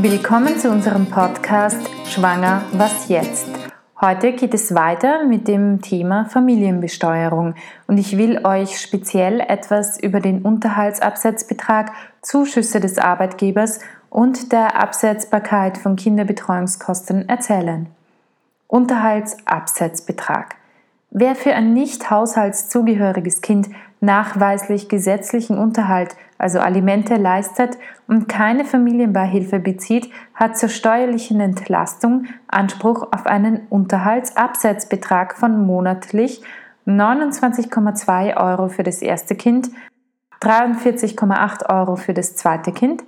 Willkommen zu unserem Podcast Schwanger, was jetzt? Heute geht es weiter mit dem Thema Familienbesteuerung und ich will euch speziell etwas über den Unterhaltsabsetzbetrag, Zuschüsse des Arbeitgebers und der Absetzbarkeit von Kinderbetreuungskosten erzählen. Unterhaltsabsetzbetrag. Wer für ein nicht haushaltszugehöriges Kind nachweislich gesetzlichen Unterhalt, also Alimente leistet und keine Familienbeihilfe bezieht, hat zur steuerlichen Entlastung Anspruch auf einen Unterhaltsabsetzbetrag von monatlich 29,2 Euro für das erste Kind, 43,8 Euro für das zweite Kind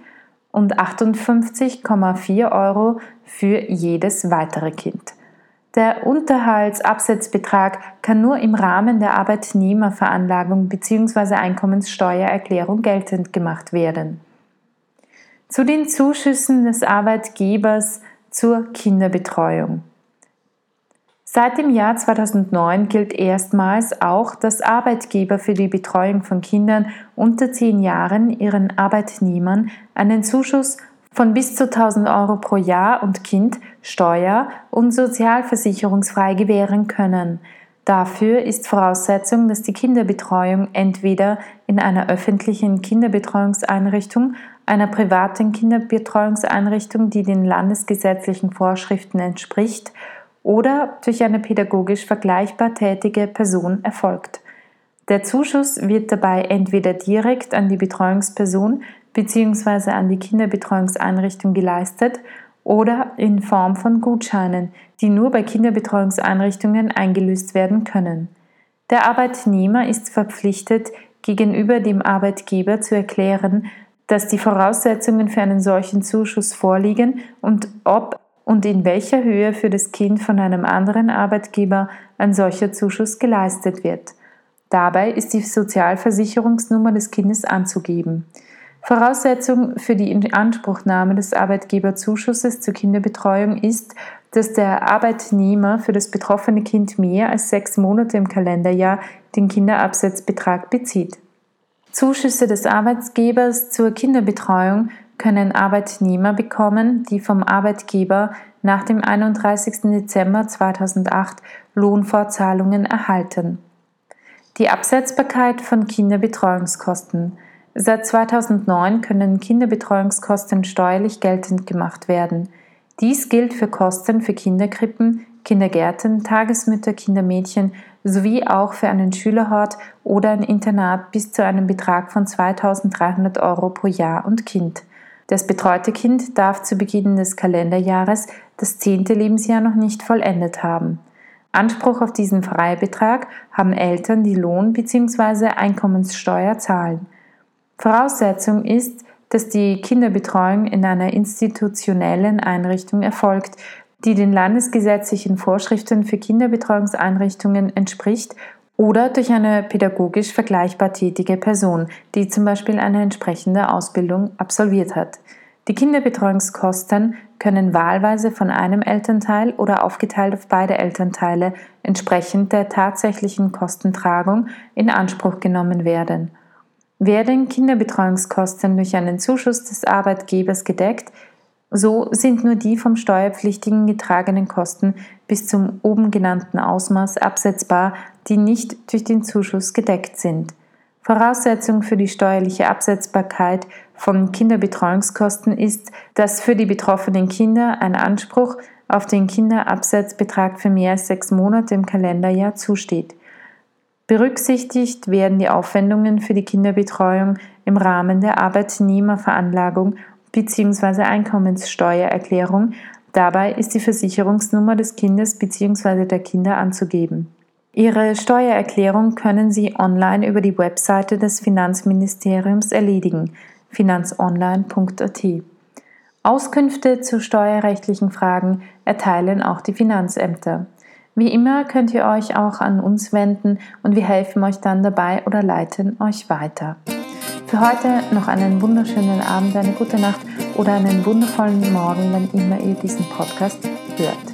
und 58,4 Euro für jedes weitere Kind. Der Unterhaltsabsetzbetrag kann nur im Rahmen der Arbeitnehmerveranlagung bzw. Einkommenssteuererklärung geltend gemacht werden. Zu den Zuschüssen des Arbeitgebers zur Kinderbetreuung. Seit dem Jahr 2009 gilt erstmals auch, dass Arbeitgeber für die Betreuung von Kindern unter 10 Jahren ihren Arbeitnehmern einen Zuschuss von bis zu 1000 Euro pro Jahr und Kind steuer- und sozialversicherungsfrei gewähren können. Dafür ist Voraussetzung, dass die Kinderbetreuung entweder in einer öffentlichen Kinderbetreuungseinrichtung, einer privaten Kinderbetreuungseinrichtung, die den landesgesetzlichen Vorschriften entspricht, oder durch eine pädagogisch vergleichbar tätige Person erfolgt. Der Zuschuss wird dabei entweder direkt an die Betreuungsperson bzw. an die Kinderbetreuungseinrichtung geleistet oder in Form von Gutscheinen, die nur bei Kinderbetreuungseinrichtungen eingelöst werden können. Der Arbeitnehmer ist verpflichtet, gegenüber dem Arbeitgeber zu erklären, dass die Voraussetzungen für einen solchen Zuschuss vorliegen und ob und in welcher Höhe für das Kind von einem anderen Arbeitgeber ein solcher Zuschuss geleistet wird. Dabei ist die Sozialversicherungsnummer des Kindes anzugeben. Voraussetzung für die Inanspruchnahme des Arbeitgeberzuschusses zur Kinderbetreuung ist, dass der Arbeitnehmer für das betroffene Kind mehr als sechs Monate im Kalenderjahr den Kinderabsetzbetrag bezieht. Zuschüsse des Arbeitgebers zur Kinderbetreuung können Arbeitnehmer bekommen, die vom Arbeitgeber nach dem 31. Dezember 2008 Lohnfortzahlungen erhalten. Die Absetzbarkeit von Kinderbetreuungskosten – Seit 2009 können Kinderbetreuungskosten steuerlich geltend gemacht werden. Dies gilt für Kosten für Kinderkrippen, Kindergärten, Tagesmütter, Kindermädchen sowie auch für einen Schülerhort oder ein Internat bis zu einem Betrag von 2300 Euro pro Jahr und Kind. Das betreute Kind darf zu Beginn des Kalenderjahres das zehnte Lebensjahr noch nicht vollendet haben. Anspruch auf diesen Freibetrag haben Eltern, die Lohn bzw. Einkommenssteuer zahlen. Voraussetzung ist, dass die Kinderbetreuung in einer institutionellen Einrichtung erfolgt, die den landesgesetzlichen Vorschriften für Kinderbetreuungseinrichtungen entspricht oder durch eine pädagogisch vergleichbar tätige Person, die zum Beispiel eine entsprechende Ausbildung absolviert hat. Die Kinderbetreuungskosten können wahlweise von einem Elternteil oder aufgeteilt auf beide Elternteile entsprechend der tatsächlichen Kostentragung in Anspruch genommen werden. Werden Kinderbetreuungskosten durch einen Zuschuss des Arbeitgebers gedeckt, so sind nur die vom Steuerpflichtigen getragenen Kosten bis zum oben genannten Ausmaß absetzbar, die nicht durch den Zuschuss gedeckt sind. Voraussetzung für die steuerliche Absetzbarkeit von Kinderbetreuungskosten ist, dass für die betroffenen Kinder ein Anspruch auf den Kinderabsetzbetrag für mehr als sechs Monate im Kalenderjahr zusteht. Berücksichtigt werden die Aufwendungen für die Kinderbetreuung im Rahmen der Arbeitnehmerveranlagung bzw. Einkommenssteuererklärung. Dabei ist die Versicherungsnummer des Kindes bzw. der Kinder anzugeben. Ihre Steuererklärung können Sie online über die Webseite des Finanzministeriums erledigen finanzonline.at. Auskünfte zu steuerrechtlichen Fragen erteilen auch die Finanzämter. Wie immer könnt ihr euch auch an uns wenden und wir helfen euch dann dabei oder leiten euch weiter. Für heute noch einen wunderschönen Abend, eine gute Nacht oder einen wundervollen Morgen, wann immer ihr diesen Podcast hört.